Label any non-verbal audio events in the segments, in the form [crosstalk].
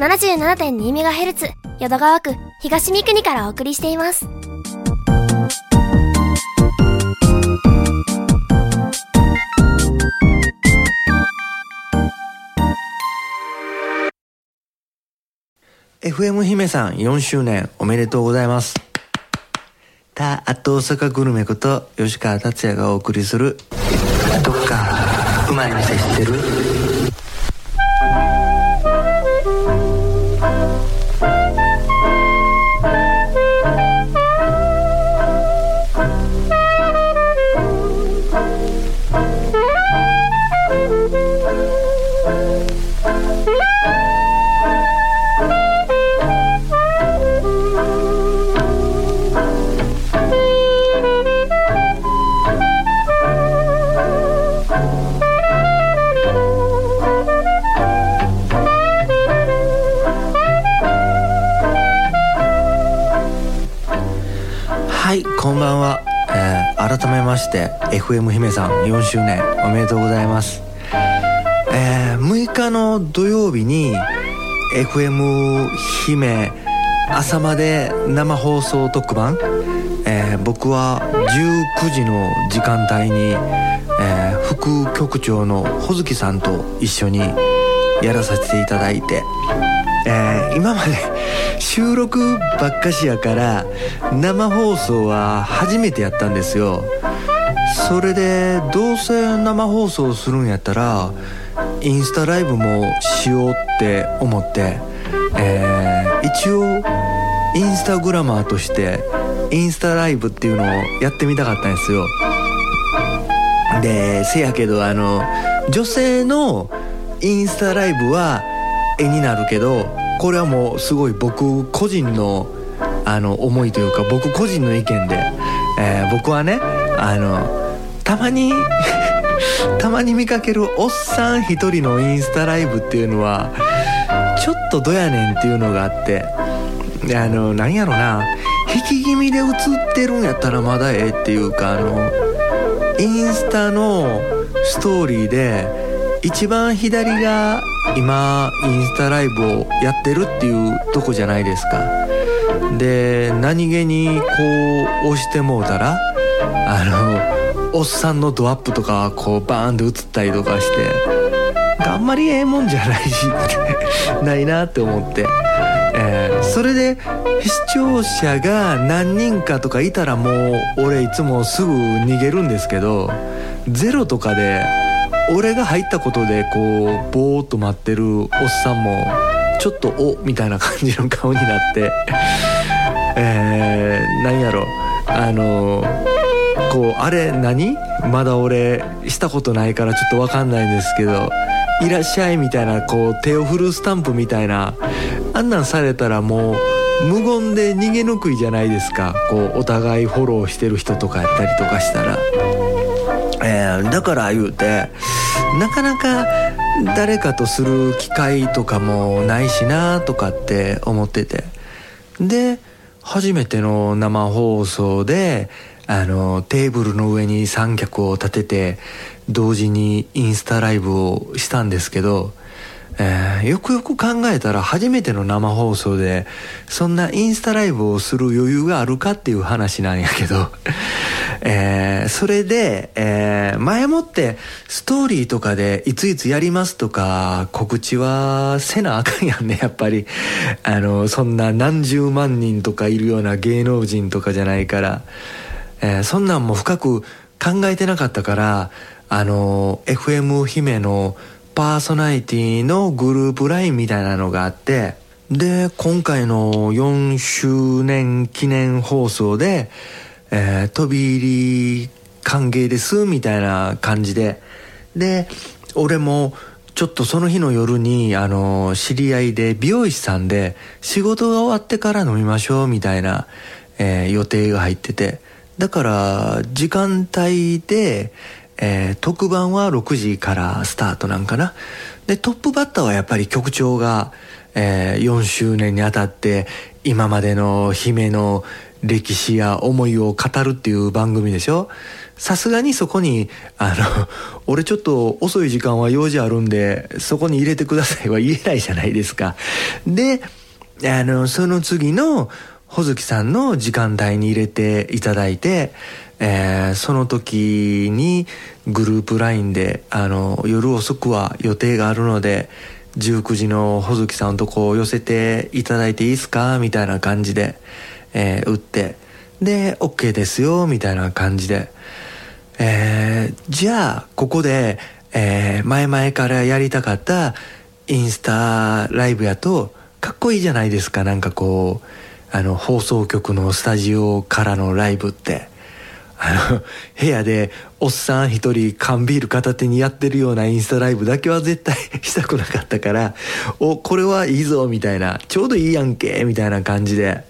77.2MHz 淀川区東三国からお送りしています。FM 姫さん4周年おめでとうございます。たあと大阪グルメこと吉川達也がお送りするどっかうまい店知ってる？こんばんは、えー改めまして FM 姫さん4周年おめでとうございます、えー6日の土曜日に FM 姫朝まで生放送特番、えー僕は19時の時間帯に、えー副局長の穂月さんと一緒にやらさせていただいて、えー今まで収録ばっかしやから生放送は初めてやったんですよ。それでどうせ生放送するんやったらインスタライブもしようって思って、えー一応インスタグラマーとしてインスタライブっていうのをやってみたかったんですよ。でせやけどあの女性のインスタライブは絵になるけどこれはもうすごい僕個人のあの思いというか僕個人の意見で、えー僕はねあのたまに [laughs] たまに見かけるおっさん一人のインスタライブっていうのはちょっとどやねんっていうのがあってであの何やろな引き気味で映ってるんやったらまだええっていうかあのインスタのストーリーで一番左が今インスタライブをやってるっていうとこじゃないですか。で何気にこう押してもうたらあのおっさんのドアップとかこうバーンって映ったりとかしてあんまりええもんじゃないし [laughs] ないなって思って、えーそれで視聴者が何人かとかいたらもう俺いつもすぐ逃げるんですけどゼロとかで俺が入ったことでこうぼーっと待ってるおっさんもちょっとおみたいな感じの顔になって [laughs] えー、何やろ。あのこうあれ何？まだ俺したことないからちょっと分かんないんですけど「いらっしゃい」みたいなこう手を振るスタンプみたいなあんなんされたらもう無言で逃げにくいじゃないですか。こうお互いフォローしてる人とかやったりとかしたら。えーだから言うてなかなか誰かとする機会とかもないしなとかって思ってて。で初めての生放送であのテーブルの上に三脚を立てて同時にインスタライブをしたんですけど、えーよくよく考えたら初めての生放送でそんなインスタライブをする余裕があるかっていう話なんやけど、[laughs] えーそれで、えー前もってストーリーとかでいついつやりますとか告知はせなあかんやんね [laughs] やっぱり。あのそんな何十万人とかいるような芸能人とかじゃないから、えーそんなんも深く考えてなかったからあの FM 姫のパーソナリティのグループ LINE みたいなのがあってで今回の4周年記念放送で、えー飛び入り歓迎ですみたいな感じでで俺もちょっとその日の夜にあの知り合いで美容師さんで仕事が終わってから飲みましょうみたいな、えー予定が入っててだから時間帯で、えー特番は6時からスタートなんかなでトップバッターはやっぱり局長が、えー4周年にあたって今までの姫の歴史や思いを語るっていう番組でしょさすがにそこに、あの、[laughs] 俺ちょっと遅い時間は用事あるんで、そこに入れてくださいは言えないじゃないですか。で、あの、その次の、ほずきさんの時間帯に入れていただいて、えー、その時にグループ LINE で、あの、夜遅くは予定があるので、19時のほずきさんとこう寄せていただいていいですか？みたいな感じで、えー、打って、で、OK ですよ、みたいな感じで、えー、じゃあ、ここで、えー、前々からやりたかったインスタライブやと、かっこいいじゃないですか、なんかこう、あの、放送局のスタジオからのライブって。あの、部屋でおっさん一人缶ビール片手にやってるようなインスタライブだけは絶対したくなかったから、[laughs] お、これはいいぞ、みたいな、ちょうどいいやんけ、みたいな感じで。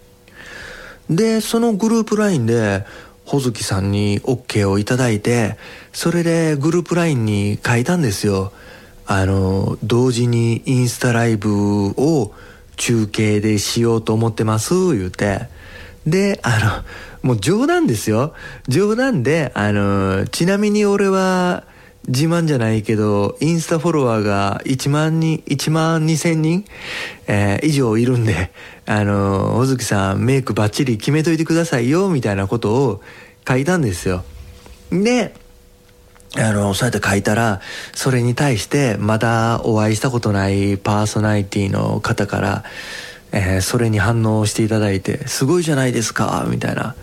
で、そのグループ LINE で、ほずきさんに OK をいただいて、それでグループ LINE に書いたんですよ。あの、同時にインスタライブを中継でしようと思ってます、言うて。で、あの、もう冗談ですよ。冗談で、あの、ちなみに俺は、自慢じゃないけど、インスタフォロワーが1万人、1万2千人、えー、以上いるんで、あの、小月さんメイクバッチリ決めといてくださいよ、みたいなことを書いたんですよ。で、あの、そうやって書いたら、それに対して、まだお会いしたことないパーソナリティの方から、えー、それに反応していただいて、すごいじゃないですか、みたいな。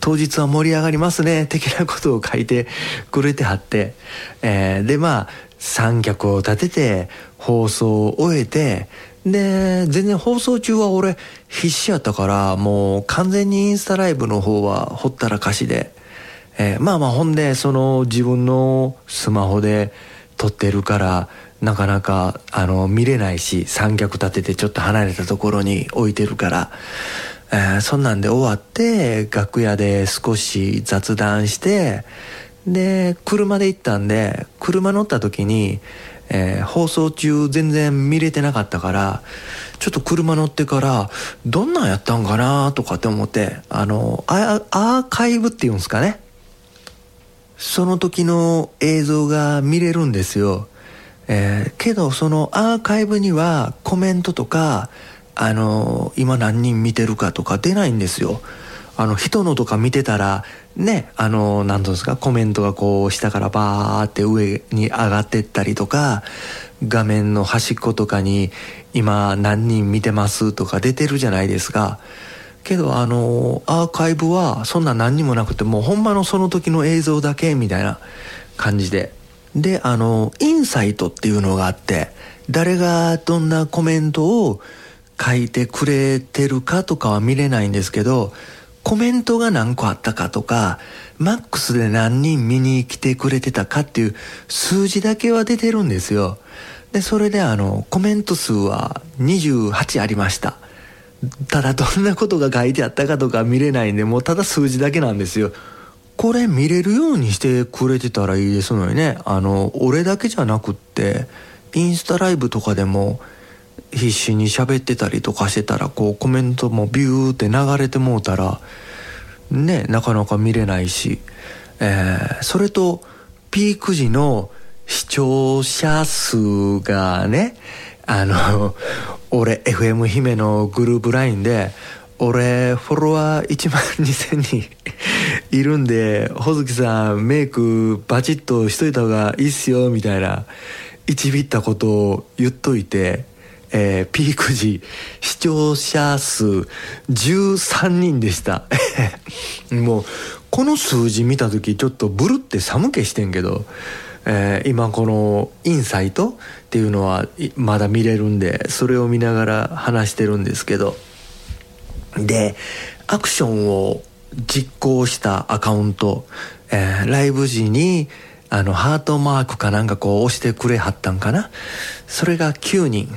当日は盛り上がりますね、的なことを書いてくれてはって、えー、で、まあ、三脚を立てて、放送を終えて、で、全然放送中は俺必死やったから、もう完全にインスタライブの方はほったらかしで、えー、まあまあほんで、その自分のスマホで撮ってるから、なかなか、あの、見れないし、三脚立ててちょっと離れたところに置いてるから、えー、そんなんで終わって、楽屋で少し雑談して、で、車で行ったんで、車乗った時に、えー、放送中全然見れてなかったから、ちょっと車乗ってから、どんなんやったんかなとかって思って、あの、アーカイブっていうんですかね。その時の映像が見れるんですよ。えー、けどそのアーカイブにはコメントとか、あのー、今何人見てるかとか出ないんですよ。あの、人のとか見てたら、ね、あの、なんですか、コメントがこう、下からバーって上に上がってったりとか、画面の端っことかに、今何人見てますとか出てるじゃないですか。けど、あの、アーカイブはそんな何にもなくて、もうほんまのその時の映像だけみたいな感じで。で、あの、インサイトっていうのがあって、誰がどんなコメントを書いてくれてるかとかは見れないんですけど、コメントが何個あったかとか、マックスで何人見に来てくれてたかっていう数字だけは出てるんですよ。で、それであの、コメント数は28ありました。ただどんなことが書いてあったかとか見れないんで、もうただ数字だけなんですよ。これ見れるようにしてくれてたらいいですのにね。あの、俺だけじゃなくって、インスタライブとかでも必死に喋ってたりとかしてたら、こうコメントもビューって流れてもうたら、ね、なかなか見れないし、えー、それと、ピーク時の視聴者数がね、あの、俺、FM 姫のグループ LINE で、俺、フォロワー1万2000人いるんで、ほずきさん、メイクバチッとしといた方がいいっすよ、みたいな、一びったことを言っといて、えー、ピーク時、視聴者数13人でした。[laughs] もう、この数字見た時ちょっとブルって寒気してんけど、えー、今このインサイトっていうのはまだ見れるんで、それを見ながら話してるんですけど、で、アクションを実行したアカウント、えー、ライブ時に、あの、ハートマークかなんかこう押してくれはったんかなそれが9人。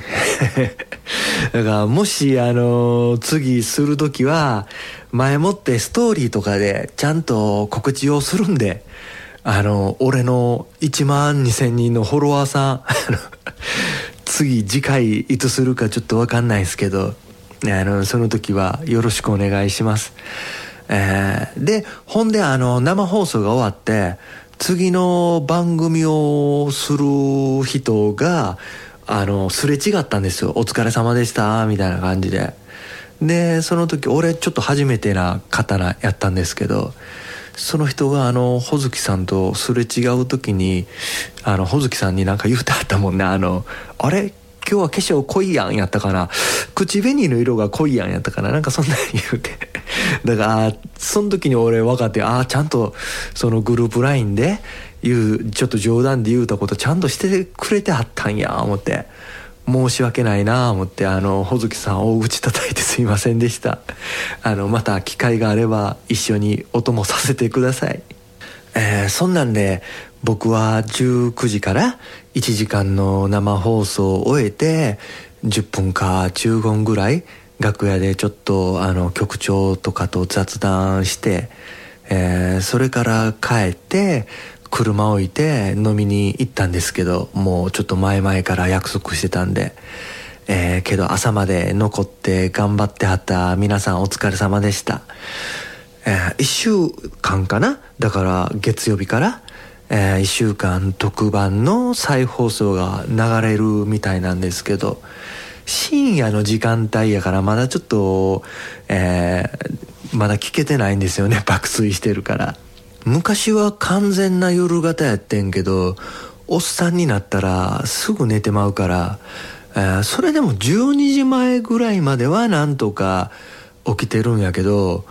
[laughs] だから、もし、あの、次するときは、前もってストーリーとかでちゃんと告知をするんで、あの、俺の1万2000人のフォロワーさん、[laughs] 次、次回いつするかちょっとわかんないですけど、あの、その時はよろしくお願いします。えー、で、ほんであの、生放送が終わって、次の番組をする人が、あの、すれ違ったんですよ。お疲れ様でした、みたいな感じで。で、その時、俺ちょっと初めてな方やったんですけど、その人があの、ほずきさんとすれ違う時に、あの、ほずきさんになんか言うてはったもんね。あの、あれ？今日は化粧濃いやんやったかな口紅の色が濃いやんやったかななんかそんなに言うて。[laughs] だからその時に俺分かってああちゃんとそのグループ LINE で言うちょっと冗談で言うたことちゃんとしてくれてはったんや思って。申し訳ないな思ってあの穂月さん大口叩いてすいませんでした。[laughs] あのまた機会があれば一緒にお供させてください。えー、そんなんで僕は19時から1時間の生放送を終えて10分か15分ぐらい楽屋でちょっとあの局長とかと雑談して、えー、それから帰って車置いて飲みに行ったんですけどもうちょっと前々から約束してたんで、えー、けど朝まで残って頑張ってはった皆さんお疲れ様でした、えー、1週間かな？だから月曜日からえー、1週間特番の再放送が流れるみたいなんですけど深夜の時間帯やからまだちょっと、えー、まだ聞けてないんですよね [laughs] 爆睡してるから。昔は完全な夜型やってんけどおっさんになったらすぐ寝てまうから、えー、それでも12時前ぐらいまではなんとか起きてるんやけど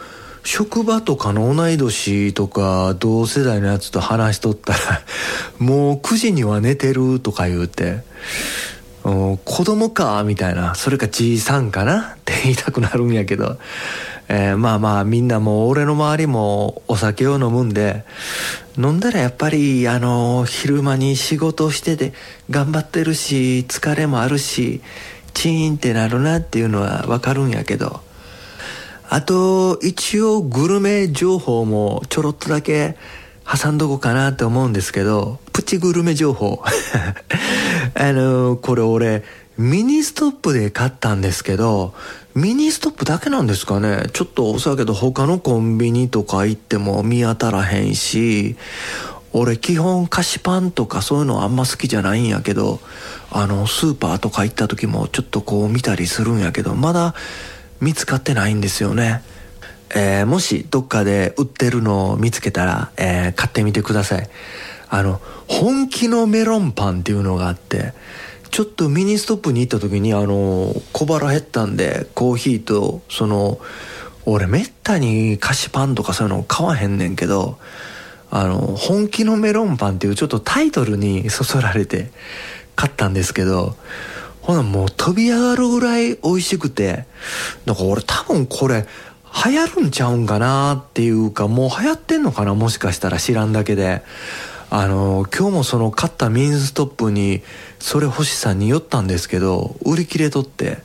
職場とかの同い年とか同世代のやつと話しとったら [laughs] もう9時には寝てるとか言うて子供かみたいなそれかじいさんかなって言いたくなるんやけど、えー、まあまあみんなもう俺の周りもお酒を飲むんで飲んだらやっぱりあの昼間に仕事してて頑張ってるし疲れもあるしチーンってなるなっていうのはわかるんやけどあと、一応グルメ情報もちょろっとだけ挟んどこうかなって思うんですけど、プチグルメ情報。[laughs] あの、これ俺、ミニストップで買ったんですけど、ミニストップだけなんですかね？ちょっとお酒と他のコンビニとか行っても見当たらへんし、俺基本菓子パンとかそういうのあんま好きじゃないんやけど、あの、スーパーとか行った時もちょっとこう見たりするんやけど、まだ見つかってないんですよね。えー、もしどっかで売ってるのを見つけたら、えー、買ってみてください。あの、本気のメロンパンっていうのがあって、ちょっとミニストップに行った時にあの、小腹減ったんで、コーヒーと、その、俺めったに菓子パンとかそういうの買わへんねんけど、あの、本気のメロンパンっていうちょっとタイトルにそそられて買ったんですけど、ほなもう飛び上がるぐらい美味しくて、なんか俺多分これ流行るんちゃうんかなっていうか、もう流行ってんのかなもしかしたら知らんだけで。あの、今日もその買ったミンストップに、それ星さんに寄ったんですけど、売り切れとって、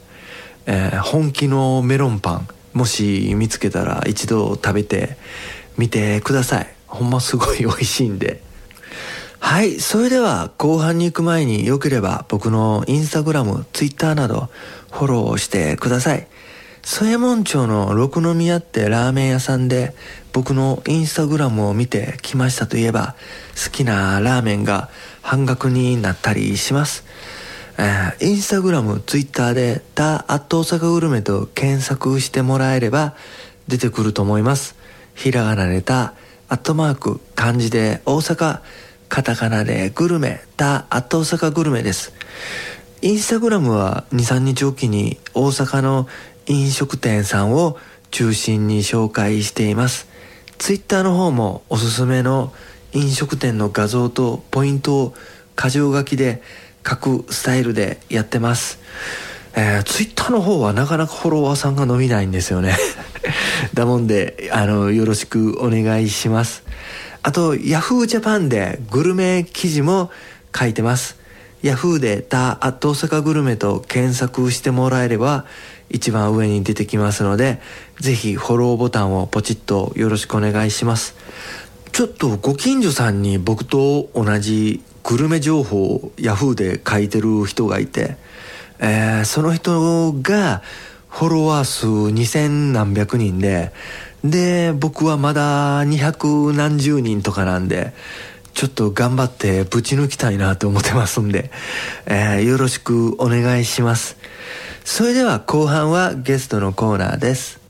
えー、本気のメロンパン、もし見つけたら一度食べてみてください。ほんますごい美味しいんで。はい。それでは後半に行く前によければ僕のインスタグラム、ツイッターなどフォローしてください。添右衛門町の六宮ってラーメン屋さんで僕のインスタグラムを見てきましたといえば好きなラーメンが半額になったりします。えー、インスタグラム、ツイッターでダー・アット大阪グルメと検索してもらえれば出てくると思います。ひらがなでた、アットマーク、漢字で大阪、カタカナでグルメ、ダ・アット大阪グルメです。インスタグラムは2、3日おきに大阪の飲食店さんを中心に紹介しています。ツイッターの方もおすすめの飲食店の画像とポイントを箇条書きで書くスタイルでやってます。えー、ツイッターの方はなかなかフォロワーさんが伸びないんですよね。[laughs] だもんで、あの、よろしくお願いします。あと、Yahoo Japan でグルメ記事も書いてます。Yahoo でダ・アット大阪グルメと検索してもらえれば一番上に出てきますので、ぜひフォローボタンをポチッとよろしくお願いします。ちょっとご近所さんに僕と同じグルメ情報を Yahoo で書いてる人がいて、えー、その人がフォロワー数2000何百人で、で僕はまだ200何十人とかなんでちょっと頑張ってぶち抜きたいなと思ってますんで、えー、よろしくお願いします。それでは後半はゲストのコーナーです。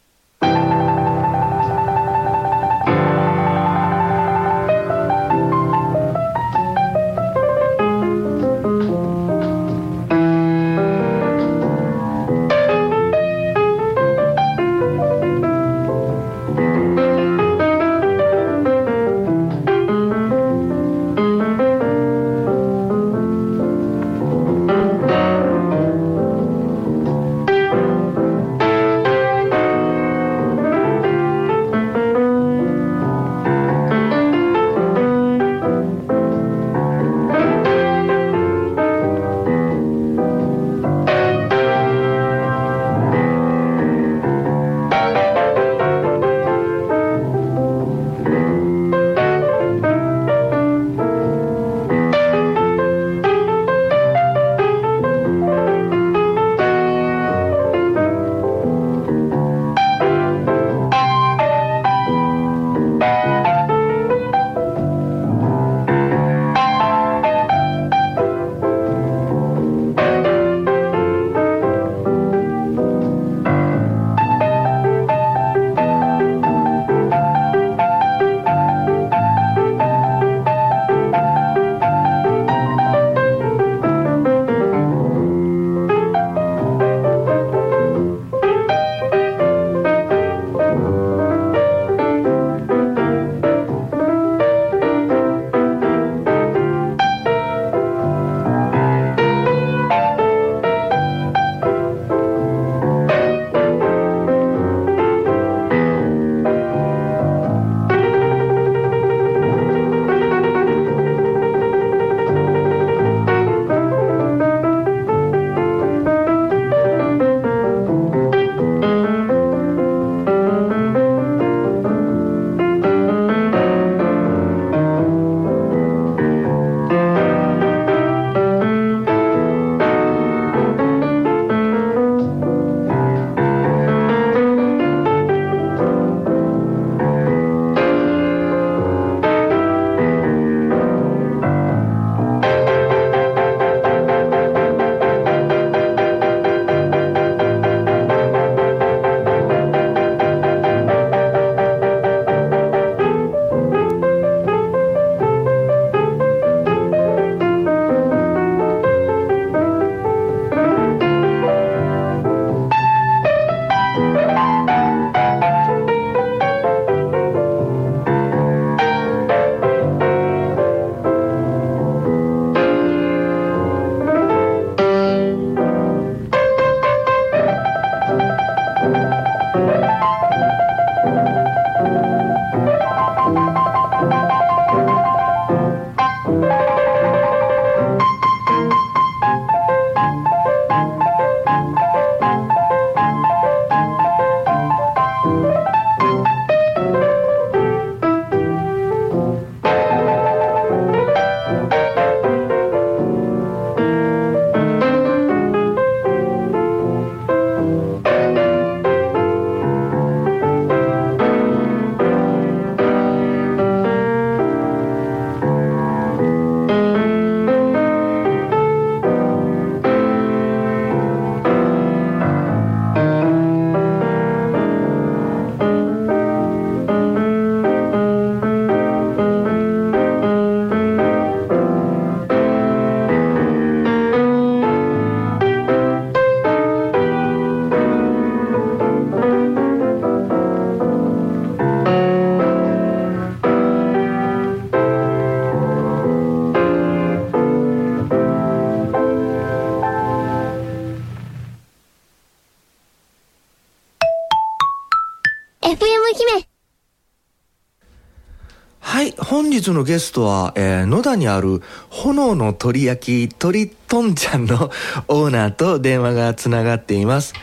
日のゲストは、えー、野田にある炎の鳥焼き鳥とんちゃんのオーナーと電話がつながっています。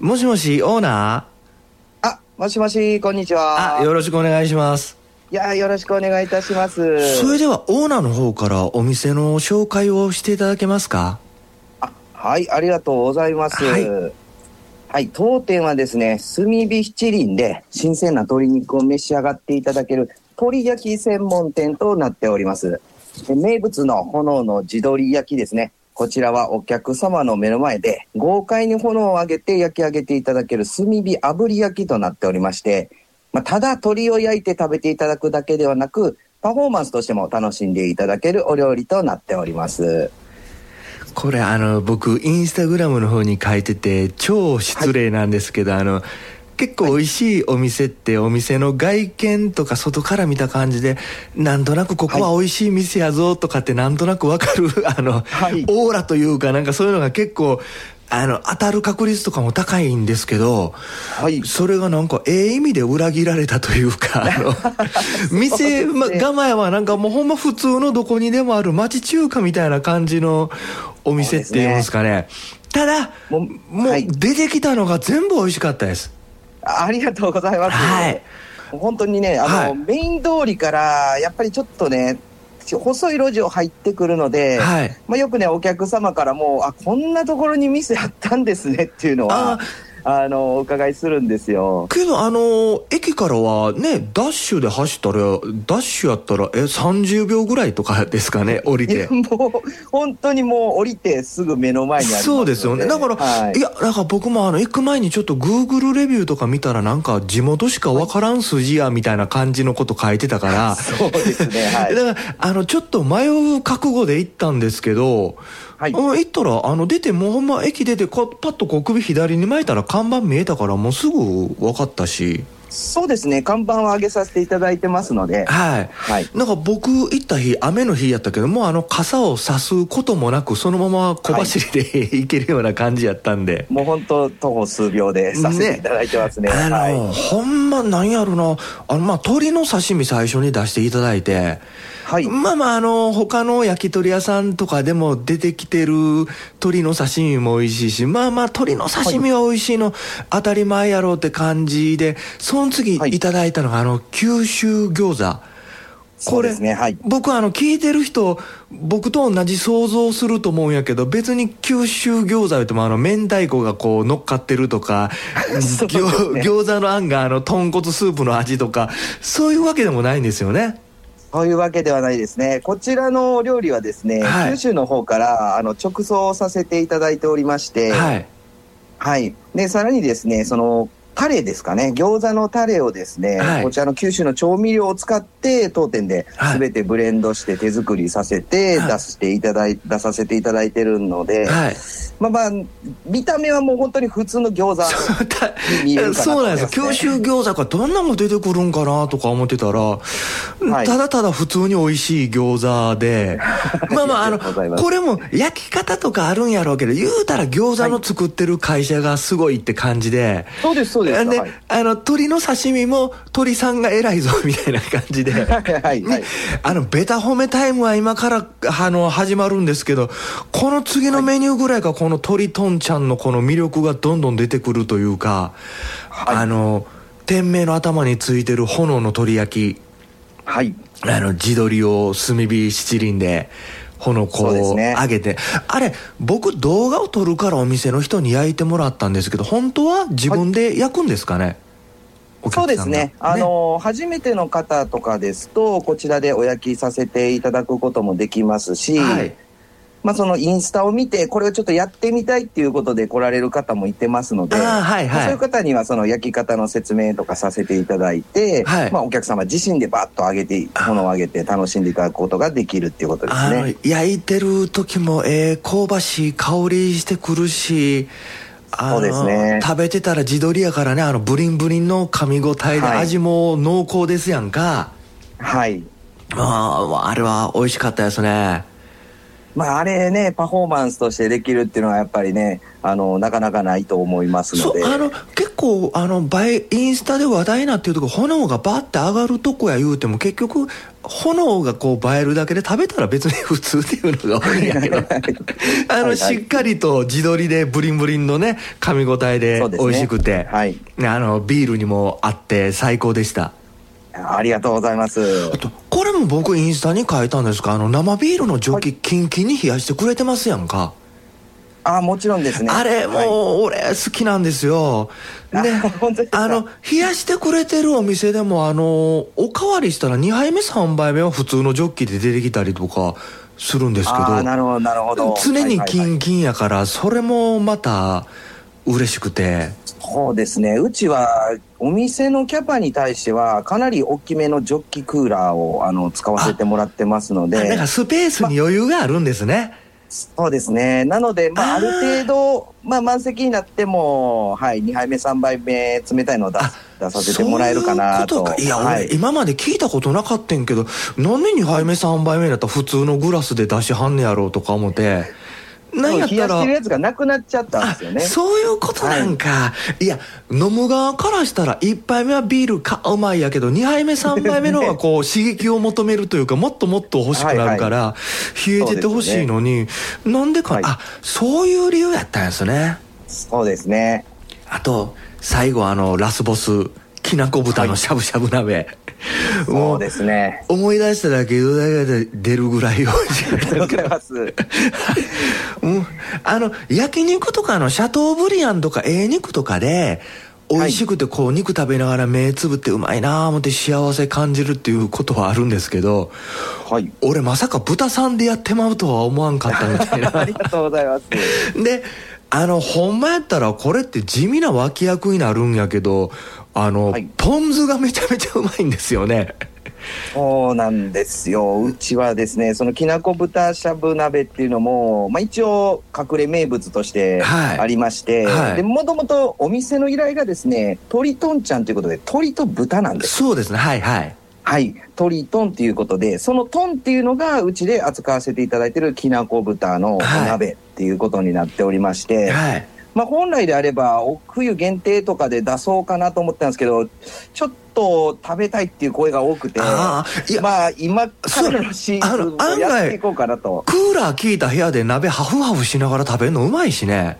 もしもし、オーナー？あ、もしもし、こんにちは。あ、よろしくお願いします。いや、よろしくお願いいたします。それでは、オーナーの方からお店の紹介をしていただけますか？あ、はい、ありがとうございます。はいはい、当店はですね、炭火七輪で新鮮な鶏肉を召し上がっていただける鶏焼き専門店となっております。名物の炎の地鶏焼きですね。こちらはお客様の目の前で豪快に炎を上げて焼き上げていただける炭火炙り焼きとなっておりまして、まあ、ただ鶏を焼いて食べていただくだけではなく、パフォーマンスとしても楽しんでいただけるお料理となっております。これあの僕インスタグラムの方に書いてて超失礼なんですけど、あの結構美味しいお店ってお店の外見とか外から見た感じでなんとなくここは美味しい店やぞとかってなんとなくわかる [laughs] あの、はい。オーラというかなんかそういうのが結構あの当たる確率とかも高いんですけどはい。それがなんかええ意味で裏切られたというかあの [laughs] 店、ま、そうですね。我慢はなんかもうほんま普通のどこにでもある町中華みたいな感じのお店っていうんですかね。ただもうもうはい。出てきたのが全部美味しかったですあありがとうございます。はい。本当にね、あの、はい。メイン通りから、やっぱりちょっとね、細い路地を入ってくるので、はい。まあ、よくね、お客様からも、あ、こんなところに店あったんですねっていうのは、あの、お伺いするんですよ。けどあの駅からはねダッシュで走ったらダッシュやったらえ30秒ぐらいとかですかね [laughs] 降りて。もう、本当にもう降りてすぐ目の前にあそうですよね。だから、はい。い、やだから僕もあの行く前にちょっとグーグルレビューとか見たらなんか地元しか分からん筋やみたいな感じのこと書いてたから。[laughs] そうですね、はい。だからあのちょっと迷う覚悟で行ったんですけど、はい。うん行ったらあの出てもうほんま駅出てこうパッとこう首左に巻いたら看板見えたからもうすぐ分かったし。そうですね、看板を上げさせていただいてますので、はい。はい。なんか僕行った日雨の日やったけどもうあの傘を差すこともなくそのまま小走りで、行けるような感じやったんで。もう本当、徒歩数秒でさせていただいてますね。あの、はい。ほんまなんやろな。あのまあ鶏の刺身最初に出していただいて、はい。まあまああの他の焼き鳥屋さんとかでも出てきてる鶏の刺身も美味しいしまあまあ鶏の刺身は美味しいの当たり前やろうって感じでその次はいいただいたのがあの九州餃子そうですね、はい。僕あの聞いてる人僕と同じ想像すると思うんやけど別に九州餃子言ってもあの明太子がこう乗っかってるとか、[laughs] ね餃餃子のあんがあの豚骨スープの味とかそういうわけでもないんですよねそういうわけではないですね。こちらのお料理はですね、はい九州の方からあの直送させていただいておりまして、はいはい。で、さらにですね、その、タレですかね、餃子のタレをですね、はい。こちらの九州の調味料を使って、当店ではい。全てブレンドして手作りさせて、はい。出していただい、出させていただいてるので、はい。まあまあ、見た目はもう本当に普通の餃子たに見えるかなとそう。なんですよ。九州餃子がどんなの出てくるんかなとか思ってたら、い。ただただ普通に美味しい餃子で [laughs] まあまああのこれも焼き方とかあるんやろうけど言うたら餃子の作ってる会社がすごいって感じで。そうです、そうです。で、はい。あの鳥の刺身も鳥さんが偉いぞみたいな感じで。[laughs] はいはい。はいねあのベタ褒めタイムは今からあの始まるんですけどこの次のメニューぐらいがこの鳥とんちゃんのこの魅力がどんどん出てくるというか、はい。あの店名の頭についてる炎の鳥焼き。はい。あの地鶏を炭火七輪で炎こうそうですね。揚げて、あれ僕動画を撮るからお店の人に焼いてもらったんですけど本当は自分で焼くんですかね、お客さんが。そうですね。あの、初めての方とかですと、こちらでお焼きさせていただくこともできますし、はいまあそのインスタを見て、これをちょっとやってみたいっていうことで来られる方もいてますので、はいはい。まあそういう方にはその焼き方の説明とかさせていただいて、はいまあお客様自身でバッと上げて、炎を上げて楽しんでいただくことができるっていうことですね。焼いてる時もえー香ばしい香りしてくるしそうですね。食べてたら地鶏やからねあのブリンブリンの噛み応えではい。味も濃厚ですやんか、はい。あああれは美味しかったですねまああれね、パフォーマンスとしてできるっていうのはやっぱりね、あの、なかなかないと思いますので。そうあの結構あのインスタで話題になってるとこ炎がバッて上がるとこや言うても結局炎がこう映えるだけで食べたら別に普通っていうのが多いんやけど。[laughs] あの、しっかりと地鶏でブリンブリンのね噛み応えで美味しくて、はい。あのビールにもあって最高でしたありがとうございますあ。とこれも僕インスタに書いたんですがあの生ビールの蒸気キンキンに冷やしてくれてますやんかあもちろんですね。あれもう俺好きなんですよ。でああの冷やしてくれてるお店でもあのおかわりしたら2杯目3杯目は普通のジョッキで出てきたりとかするんですけああ、などるほど、なるほど。常にはいはいはいキンキンやからそれもまた嬉しくてそうですね。うちは、お店のキャパに対しては、かなり大きめのジョッキクーラーを、あの、使わせてもらってますのであだから、スペースに余裕があるんですね。そうですね。なので、まあ、ある程度、まあ、満席になっても、はい、2杯目、3杯目、冷たいのを出す出させてもらえるかなと。そういうことかいや、は俺今まで聞いたことなかったんけどなんで2杯目3杯目になったら普通のグラスで出しはんねやろうとか思ってなんやっ冷やたらしてるやつがなくなっちゃったんですよね。あそういうことなんか、い、や飲む側からしたら1杯目はビールかうまいやけど2杯目3杯目の方がこう刺激を求めるというかもっともっと欲しくなるから、冷えててほしいのに、なんでか、はい。あそういう理由やったんですね。そうですね。あと最後あのラスボスきなこ豚のしゃぶしゃぶ鍋、もそうですね。思い出しただけでだけで出るぐらい美味しかったありがとうございます。うん、あの焼肉とかのシャトーブリアンとかええ肉とかで美味しくてこう肉食べながら目つぶってうまいなあ思って幸せ感じるっていうことはあるんですけどはい。俺まさか豚さんでやってまうとは思わんかったみたいあなりがとうございます。であのほんまやったらこれって地味な脇役になるんやけどあの、はい。ポン酢がめちゃめちゃうまいんですよね。そうなんですよ。うちはですね、そのきなこ豚しゃぶ鍋っていうのも、まあ一応隠れ名物としてはい。ありまして、はい。で、もともとお店の依頼がですね、鶏とんちゃんということで、鶏と豚なんです。そうですね。はいはい。はい。鶏とんっていうことで、そのとんっていうのがうちで扱わせていただいているきなこ豚のお鍋っていうことになっておりまして、はいまあ本来であれば、お冬限定とかで出そうかなと思ったんですけど、ちょっと食べたいっていう声が多くて、ああいやまあ今からのシーズンをやっていこうかなと。クーラー効いた部屋で鍋ハフハフしながら食べるのうまいしね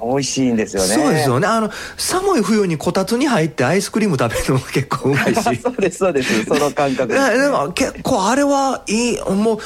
美味しいんですよね。そうですよねあの寒い冬にこたつに入ってアイスクリーム食べるのも結構うまいし [laughs] そうです、そうです。その感覚いです、やでも結構あれはいいもう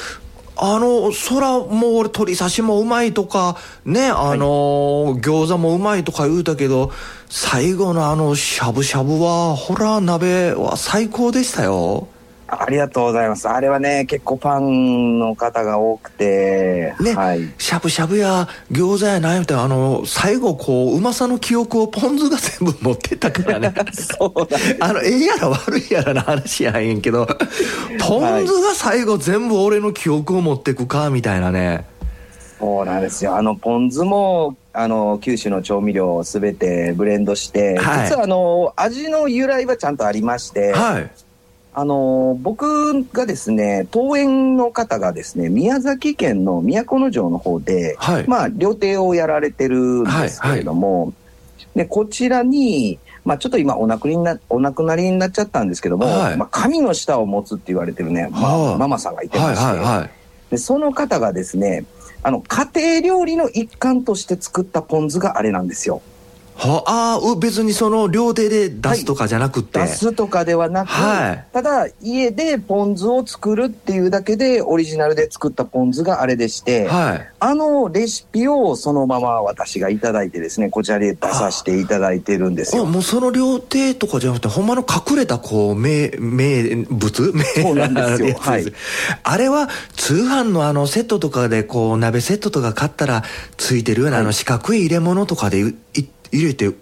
あのそらもう俺鶏刺しもうまいとかねあの、餃子もうまいとか言うたけど最後のあのしゃぶしゃぶはほら鍋は最高でしたよ。ありがとうございます。あれはね、結構ファンの方が多くて、ね、はい。しゃぶしゃぶや餃子やないみたいなあの最後こううまさの記憶をポン酢が全部持ってったからね [laughs] そう。あのええやら悪いやらの話やねんけどポン酢が最後全部俺の記憶を持ってくかみたいなねそうなんですよ。あの、ポン酢も、あの、九州の調味料をすべてブレンドして、はい実はあの、味の由来はちゃんとありまして、はいあの、僕がですね、当園の方がですね、宮崎県の都城の方で、はい。まあ、料亭をやられてるんですけれども、で、こちらに、まあ、ちょっと今お亡くなりにな、お亡くなりになっちゃったんですけども、はい。まあ、神の舌を持つって言われてるね、まあ。はあママさんがいてはいまして、はいはい。で、その方がですね、あの、家庭料理の一環として作ったポン酢があれなんですよ。はあ別にその料亭で出すとかじゃなくって、出すとかではなく、はい。ただ家でポン酢を作るっていうだけでオリジナルで作ったポン酢があれでして、はい。あのレシピをそのまま私がいただいてですね、こちらで出させていただいてるんですよ。あもうその料亭とかじゃなくてほんまの隠れたこう名名物名そうなんですよ。[laughs] はい。あれは通販のあのセットとかでこう鍋セットとか買ったらついてるようなあの四角い入れ物とかでいい入れて売っ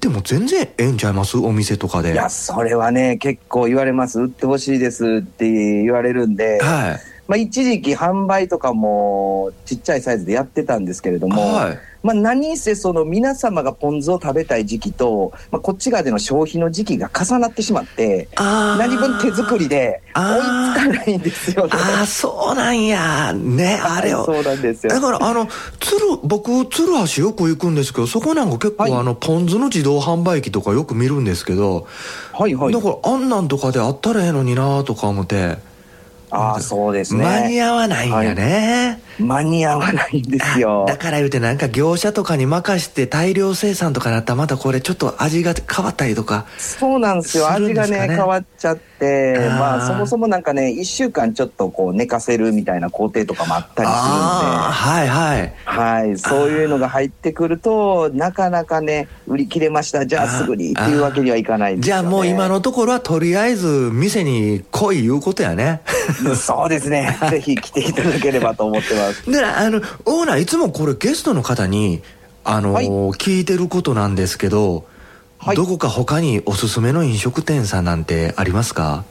ても全然ええんちゃいます？お店とかで。いや、それはね、結構言われます。売ってほしいですって言われるんで、はいまあ一時期販売とかもちっちゃいサイズでやってたんですけれども、はい。まあ何せその皆様がポン酢を食べたい時期と、まあこっち側での消費の時期が重なってしまって、何分手作りで追いつかないんですよね。ああそうなんや。ねあれを。そうなんですよ。だ。からあの鶴僕鶴橋よく行くんですけどそこなんか結構、はい。あのポン酢の自動販売機とかよく見るんですけど、はいはい。だ。からあんなんとかであったらええのになとか思って、ああ、そうですね。間に合わないんやね、間に合わないんですよ。だから言うてなんか業者とかに任して大量生産とかなったらまたこれちょっと味が変わったりとかそうなんですよ。味がね変わっちゃってあー。まあそもそもなんかね1週間ちょっとこう寝かせるみたいな工程とかもあったりするんで。はいはい。はい、そういうのが入ってくると、なかなかね、売り切れました、じゃあすぐにっていうわけにはいかないんですよ、ね。じゃあもう今のところはとりあえず店に来いいうことやね。そうですね。[laughs] ぜひ来ていただければと思ってます。であのオーナーいつもこれゲストの方にあの、はい。聞いてることなんですけど、はい。どこか他におすすめの飲食店さんなんてありますか？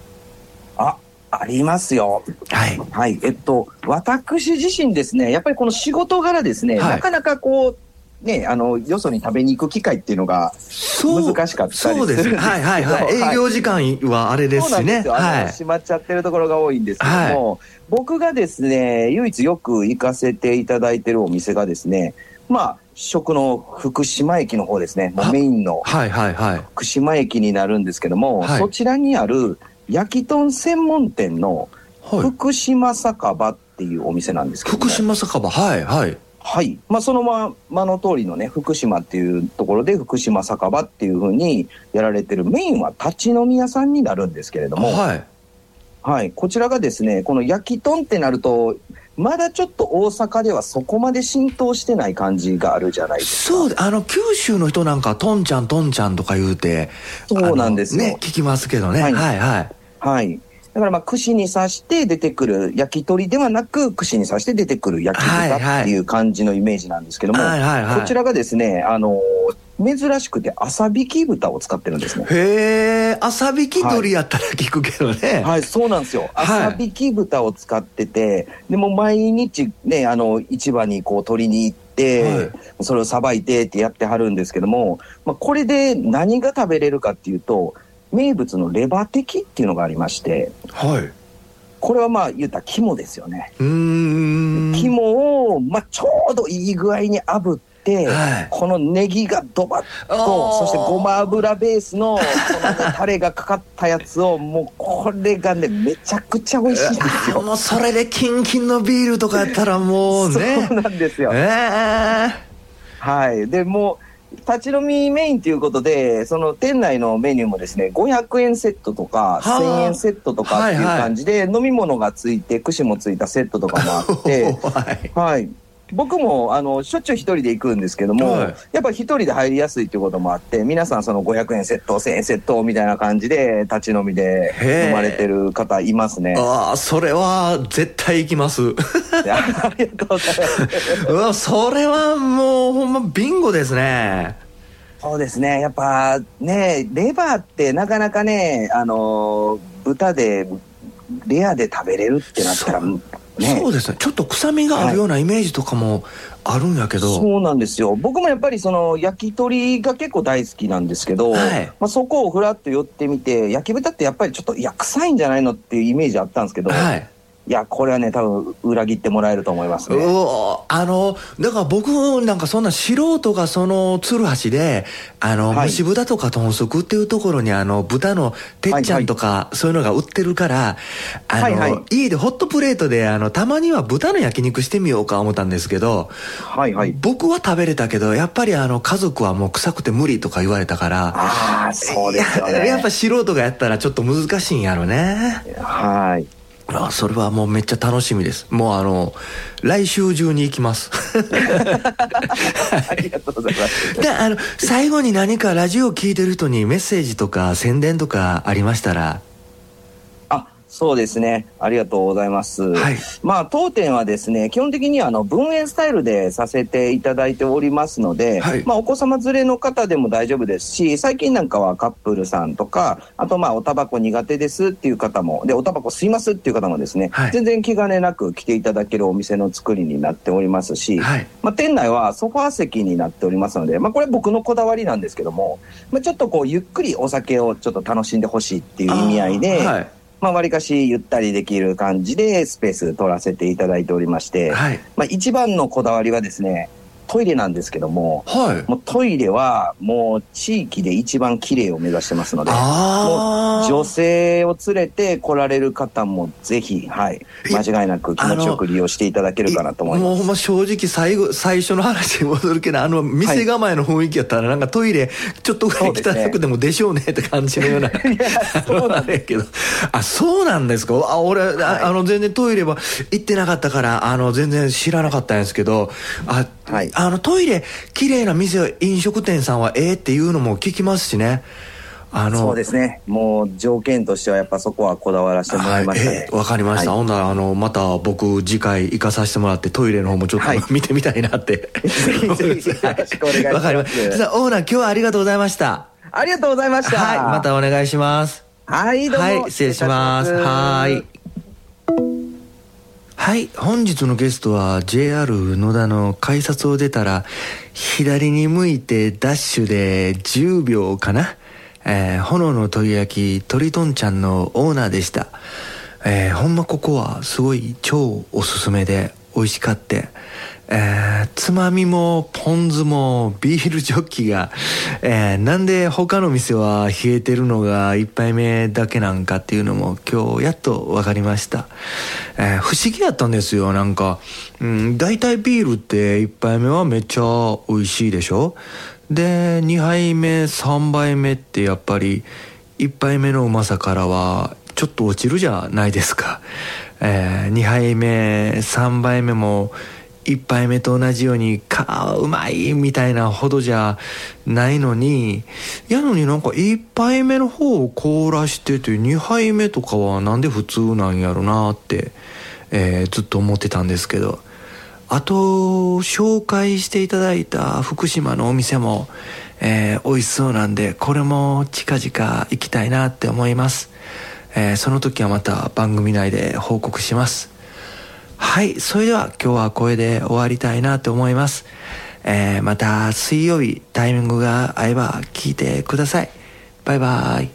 あ、ありますよ。はい。はい。えっと、私自身ですね、やっぱりこの仕事柄ですね、はい。なかなかこう、ね、あの、よそに食べに行く機会っていうのが、そう難しかったりするそうです。はいはいはい。はい。営業時間はあれですしね。閉まっちゃってるところが多いんですけども、僕がですね、唯一よく行かせていただいてるお店がですね、まあ、食の福島駅の方ですね、メインのはいはいはい。福島駅になるんですけども、はい。そちらにある焼き豚専門店のはい。福島酒場っていうお店なんですけども、福島酒場。はいはいはい。まあ、そのままの通りのね、福島っていうところで福島酒場っていうふうにやられてるメインは立ち飲み屋さんになるんですけれども、はいはい、こちらがですね、この焼き豚ってなると、まだちょっと大阪ではそこまで浸透してない感じがあるじゃないですか。そうあの九州の人なんかトンちゃんトンちゃんとか言うてそうなんですね聞きますけどねははいいはいはい。だからまあ串に刺して出てくる焼き鳥ではなく串に刺して出てくる焼きはいはい豚っていう感じのイメージなんですけども、はいはいはいこちらがですね、あの珍しくて朝引き豚を使ってるんですね。へえ朝引き鳥やったら聞くけどね、はい、そうなんですよ。はい朝引き豚を使ってて、でも毎日ね、あの、市場にこう取りに行って、はいそれをさばいてってやってはるんですけども、まあ、これで何が食べれるかっていうと、名物のレバテキっていうのがありまして、はいこれはまあ言ったら肝ですよね。うーん肝を、まあ、ちょうどいい具合に炙って、はいこのネギがドバッと、そしてごま油ベースの、このね、タレがかかったやつを、もうこれがね、めちゃくちゃ美味しいんですよ。[laughs] もうそれでキンキンのビールとかやったらもうねそうなんですよ。えはい。で、もう、立ち飲みメインということで、その店内のメニューもですね、500円セットとか、はあ。1000円セットとかっていう感じで、飲み物がついて、串もついたセットとかもあって、[laughs] はい。はい。僕も、あの、しょっちゅう一人で行くんですけども、はいやっぱり一人で入りやすいっていうこともあって、皆さんその500円セット、1000円セットみたいな感じで、立ち飲みで飲まれてる方いますね。ああそれは絶対行きますありがとうございます。[laughs] うわそれはもうほんまビンゴですねそうですね。やっぱね、レバーってなかなかね、あの、豚で、レアで食べれるってなったら、そね。そうですねちょっと臭みがあるようなイメージとかもあるんやけど、そうなんですよ。僕もやっぱりその焼き鳥が結構大好きなんですけど、はいまあ、そこをふらっと寄ってみて、焼き豚ってやっぱりちょっと、いや、臭いんじゃないのっていうイメージあったんですけど、はいいや、これはね、多分裏切ってもらえると思いますうね。おあのだから僕なんかそんな素人がその鶴橋であの、はい蒸し豚とか豚足っていうところにあの豚のてっちゃんとか、そういうのが売ってるからあの、はいはい家でホットプレートであのたまには豚の焼肉してみようか思ったんですけど、はいはい。僕は食べれたけどやっぱりあの家族はもう臭くて無理とか言われたからああ、そうですよね。ややっぱ素人がやったらちょっと難しいんやろねはい。あそれはもうめっちゃ楽しみですもうあの来週中に行きます [laughs] ありがとうございます。であの最後に何かラジオ聞いてる人にメッセージとか宣伝とかありましたらあ、そうですね。ありがとうございます。はい。まあ、当店はですね、基本的にはあの分園スタイルでさせていただいておりますので、はい。まあ、お子様連れの方でも大丈夫ですし、最近なんかはカップルさんとか、あとまあ、おタバコ苦手ですっていう方も、で、おタバコ吸いますっていう方もですね、はい。全然気兼ねなく来ていただけるお店の作りになっておりますし、はい。まあ、店内はソファー席になっておりますので、まあ、これ僕のこだわりなんですけども、まあ、ちょっとこうゆっくりお酒をちょっと楽しんでほしいっていう意味合いで、まあ、割かしゆったりできる感じでスペース取らせていただいておりまして、はい。まあ、一番のこだわりはですね、トイレなんですけども、はい。もうトイレはもう地域で一番綺麗を目指してますので、女性を連れて来られる方もぜひ、はい、間違いなく気持ちよく利用していただけるかなと思います。もうほんま正直最後、最初の話に戻るけど、あの、店構えの雰囲気やったら、なんかトイレ、ちょっとぐらい汚くてもでしょうねって感じのような。そうなんあれやけど。あ、そうなんですか？あ、俺、はいああの、全然トイレは行ってなかったから、あの、全然知らなかったんですけど、あ、はいあの、トイレ、綺麗な店、飲食店さんはええっていうのも聞きますしね。あの、そうですね。もう条件としてはやっぱそこはこだわらせてもらいましたね。はいええわかりました。はいほんなら、あの、また僕、次回行かさせてもらって、トイレの方もちょっと、はい見てみたいなって。ぜひぜひよろしくお願いしますわかりました。オーナー、今日はありがとうございました。ありがとうございました。はい、またお願いします。はい、どうも。はい、失礼します。はい。はい、本日のゲストは JR 野田の改札を出たら左に向いてダッシュで10秒かな、えー炎の鳥焼き鳥とんちゃんのオーナーでした。えーほんまここはすごい超おすすめで美味しかって、えーつまみもポン酢もビールジョッキが、えーなんで他の店は冷えてるのが一杯目だけなんかっていうのも今日やっと分かりました、えー不思議やったんですよ。なんか、うん、大体ビールって一杯目はめっちゃ美味しいでしょ？で2杯目3杯目ってやっぱり1杯目のうまさからはちょっと落ちるじゃないですか、え2杯目3杯目も1杯目と同じようにかうまいみたいなほどじゃないのにやのになんか1杯目の方を凍らしてて2杯目とかはなんで普通なんやろなって、えーずっと思ってたんですけどあと紹介していただいた福島のお店も、えー美味しそうなんでこれも近々行きたいなって思います、えーその時はまた番組内で報告します。はい、それでは今日はこれで終わりたいなと思います。えー、また水曜日タイミングが合えば聞いてください。バイバイ。